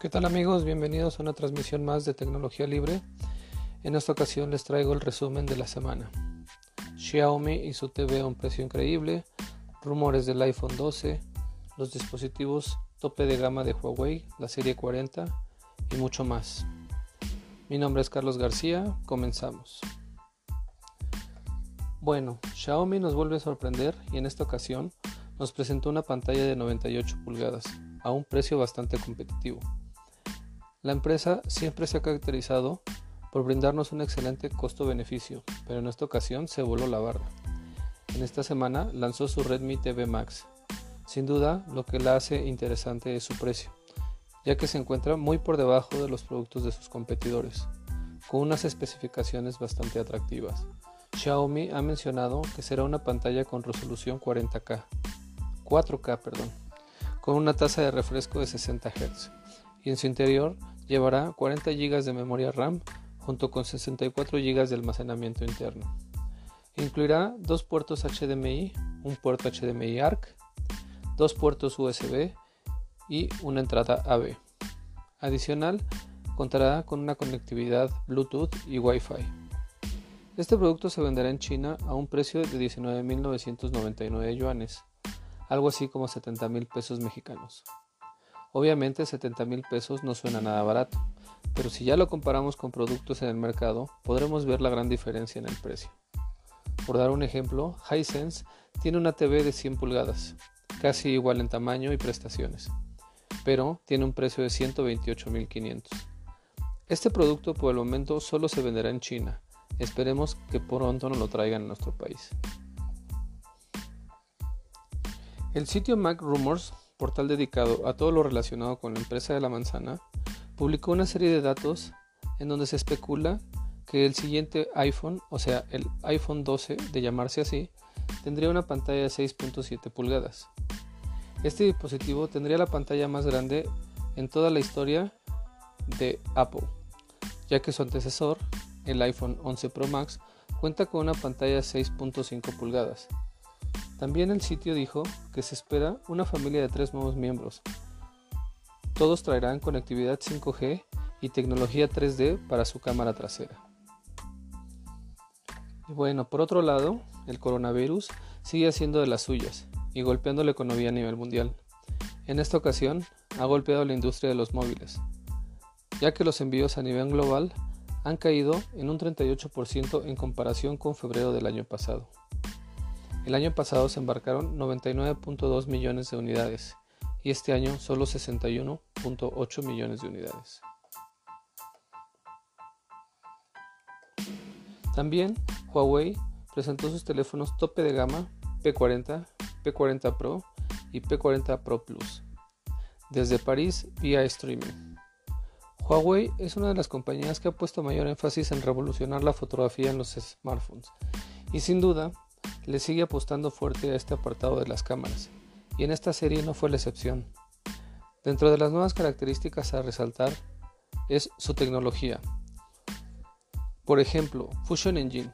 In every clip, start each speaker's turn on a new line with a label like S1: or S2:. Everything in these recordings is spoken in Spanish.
S1: ¿Qué tal amigos? Bienvenidos a una transmisión más de Tecnología Libre. En esta ocasión les traigo el resumen de la semana. Xiaomi y su TV a un precio increíble, rumores del iPhone 12, los dispositivos tope de gama de Huawei, la serie 40 y mucho más. Mi nombre es Carlos García, comenzamos. Bueno, Xiaomi nos vuelve a sorprender y en esta ocasión nos presentó una pantalla de 98 pulgadas a un precio bastante competitivo. La empresa siempre se ha caracterizado por brindarnos un excelente costo-beneficio, pero en esta ocasión se voló la barra. En esta semana lanzó su Redmi TV Max. Sin duda, lo que la hace interesante es su precio, ya que se encuentra muy por debajo de los productos de sus competidores, con unas especificaciones bastante atractivas. Xiaomi ha mencionado que será una pantalla con resolución 40K, 4K, perdón, con una tasa de refresco de 60 Hz y en su interior llevará 40 GB de memoria RAM junto con 64 GB de almacenamiento interno. Incluirá dos puertos HDMI, un puerto HDMI ARC, dos puertos USB y una entrada AB. Adicional, contará con una conectividad Bluetooth y Wi-Fi. Este producto se venderá en China a un precio de 19.999 yuanes, algo así como 70 mil pesos mexicanos. Obviamente 70 mil pesos no suena nada barato, pero si ya lo comparamos con productos en el mercado, podremos ver la gran diferencia en el precio. Por dar un ejemplo, Hisense tiene una TV de 100 pulgadas, casi igual en tamaño y prestaciones, pero tiene un precio de 128.500. Este producto por el momento solo se venderá en China. Esperemos que pronto nos lo traigan a nuestro país. El sitio Mac Rumors portal dedicado a todo lo relacionado con la empresa de la manzana, publicó una serie de datos en donde se especula que el siguiente iPhone, o sea, el iPhone 12 de llamarse así, tendría una pantalla de 6.7 pulgadas. Este dispositivo tendría la pantalla más grande en toda la historia de Apple, ya que su antecesor, el iPhone 11 Pro Max, cuenta con una pantalla de 6.5 pulgadas, también el sitio dijo que se espera una familia de tres nuevos miembros. Todos traerán conectividad 5G y tecnología 3D para su cámara trasera. Y bueno, por otro lado, el coronavirus sigue haciendo de las suyas y golpeando la economía a nivel mundial. En esta ocasión, ha golpeado la industria de los móviles, ya que los envíos a nivel global han caído en un 38% en comparación con febrero del año pasado. El año pasado se embarcaron 99.2 millones de unidades y este año solo 61.8 millones de unidades. También Huawei presentó sus teléfonos tope de gama P40, P40 Pro y P40 Pro Plus desde París vía streaming. Huawei es una de las compañías que ha puesto mayor énfasis en revolucionar la fotografía en los smartphones y sin duda le sigue apostando fuerte a este apartado de las cámaras, y en esta serie no fue la excepción. Dentro de las nuevas características a resaltar es su tecnología. Por ejemplo, Fusion Engine,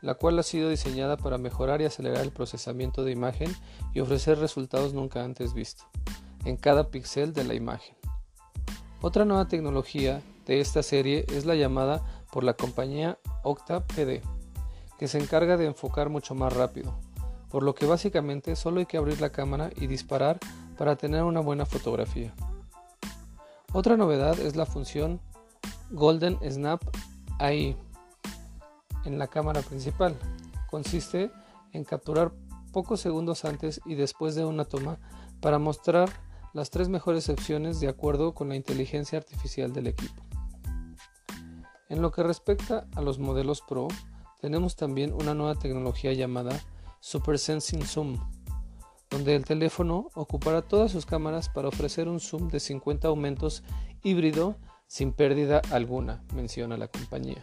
S1: la cual ha sido diseñada para mejorar y acelerar el procesamiento de imagen y ofrecer resultados nunca antes vistos en cada píxel de la imagen. Otra nueva tecnología de esta serie es la llamada por la compañía Octa PD que se encarga de enfocar mucho más rápido, por lo que básicamente solo hay que abrir la cámara y disparar para tener una buena fotografía. Otra novedad es la función Golden Snap AI en la cámara principal. Consiste en capturar pocos segundos antes y después de una toma para mostrar las tres mejores opciones de acuerdo con la inteligencia artificial del equipo. En lo que respecta a los modelos Pro, tenemos también una nueva tecnología llamada Super Sensing Zoom, donde el teléfono ocupará todas sus cámaras para ofrecer un zoom de 50 aumentos híbrido sin pérdida alguna, menciona la compañía.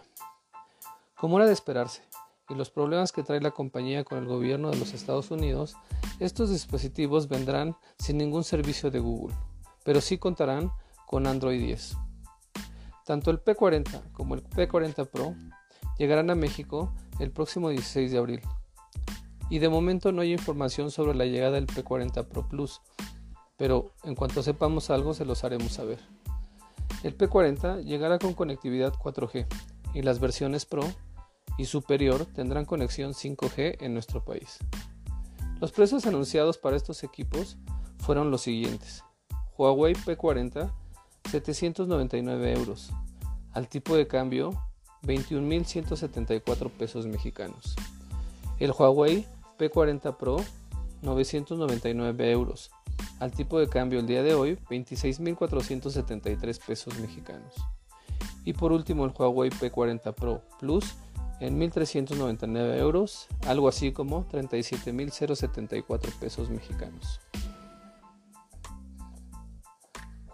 S1: Como era de esperarse, y los problemas que trae la compañía con el gobierno de los Estados Unidos, estos dispositivos vendrán sin ningún servicio de Google, pero sí contarán con Android 10. Tanto el P40 como el P40 Pro llegarán a México el próximo 16 de abril. Y de momento no hay información sobre la llegada del P40 Pro Plus, pero en cuanto sepamos algo se los haremos saber. El P40 llegará con conectividad 4G y las versiones Pro y superior tendrán conexión 5G en nuestro país. Los precios anunciados para estos equipos fueron los siguientes. Huawei P40 799 euros. Al tipo de cambio 21.174 pesos mexicanos. El Huawei P40 Pro 999 euros. Al tipo de cambio el día de hoy 26.473 pesos mexicanos. Y por último el Huawei P40 Pro Plus en 1.399 euros, algo así como 37.074 pesos mexicanos.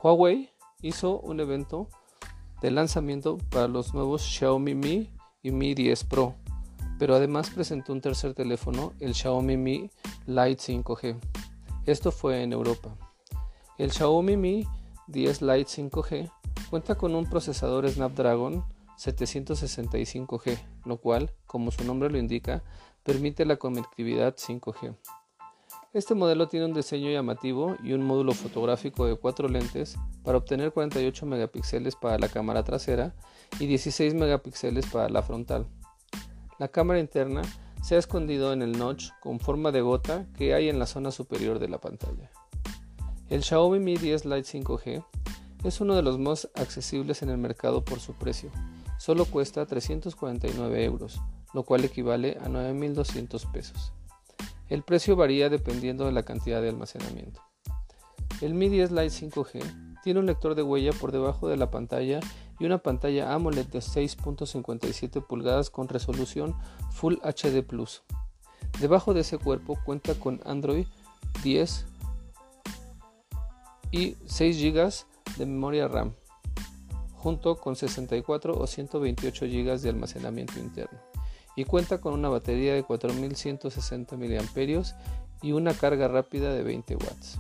S1: Huawei hizo un evento de lanzamiento para los nuevos Xiaomi Mi y Mi 10 Pro, pero además presentó un tercer teléfono, el Xiaomi Mi Lite 5G. Esto fue en Europa. El Xiaomi Mi 10 Lite 5G cuenta con un procesador Snapdragon 765G, lo cual, como su nombre lo indica, permite la conectividad 5G. Este modelo tiene un diseño llamativo y un módulo fotográfico de 4 lentes para obtener 48 megapíxeles para la cámara trasera y 16 megapíxeles para la frontal. La cámara interna se ha escondido en el notch con forma de gota que hay en la zona superior de la pantalla. El Xiaomi Mi 10 Lite 5G es uno de los más accesibles en el mercado por su precio solo cuesta 349 euros, lo cual equivale a 9.200 pesos. El precio varía dependiendo de la cantidad de almacenamiento. El Mi 10 Lite 5G tiene un lector de huella por debajo de la pantalla y una pantalla AMOLED de 6.57 pulgadas con resolución Full HD Plus. Debajo de ese cuerpo cuenta con Android 10 y 6 GB de memoria RAM junto con 64 o 128 GB de almacenamiento interno y cuenta con una batería de 4160 mAh y una carga rápida de 20 watts.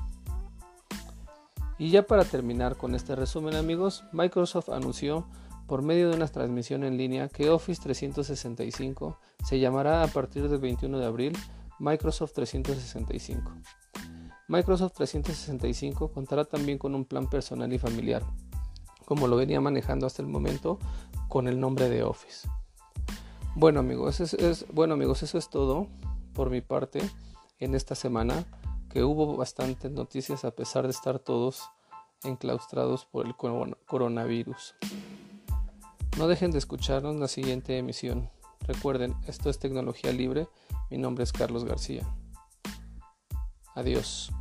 S1: Y ya para terminar con este resumen amigos, Microsoft anunció por medio de una transmisión en línea que Office 365 se llamará a partir del 21 de abril Microsoft 365. Microsoft 365 contará también con un plan personal y familiar, como lo venía manejando hasta el momento con el nombre de Office. Bueno amigos, es, bueno amigos, eso es todo por mi parte en esta semana, que hubo bastantes noticias a pesar de estar todos enclaustrados por el coronavirus. No dejen de escucharnos en la siguiente emisión. Recuerden, esto es tecnología libre. Mi nombre es Carlos García. Adiós.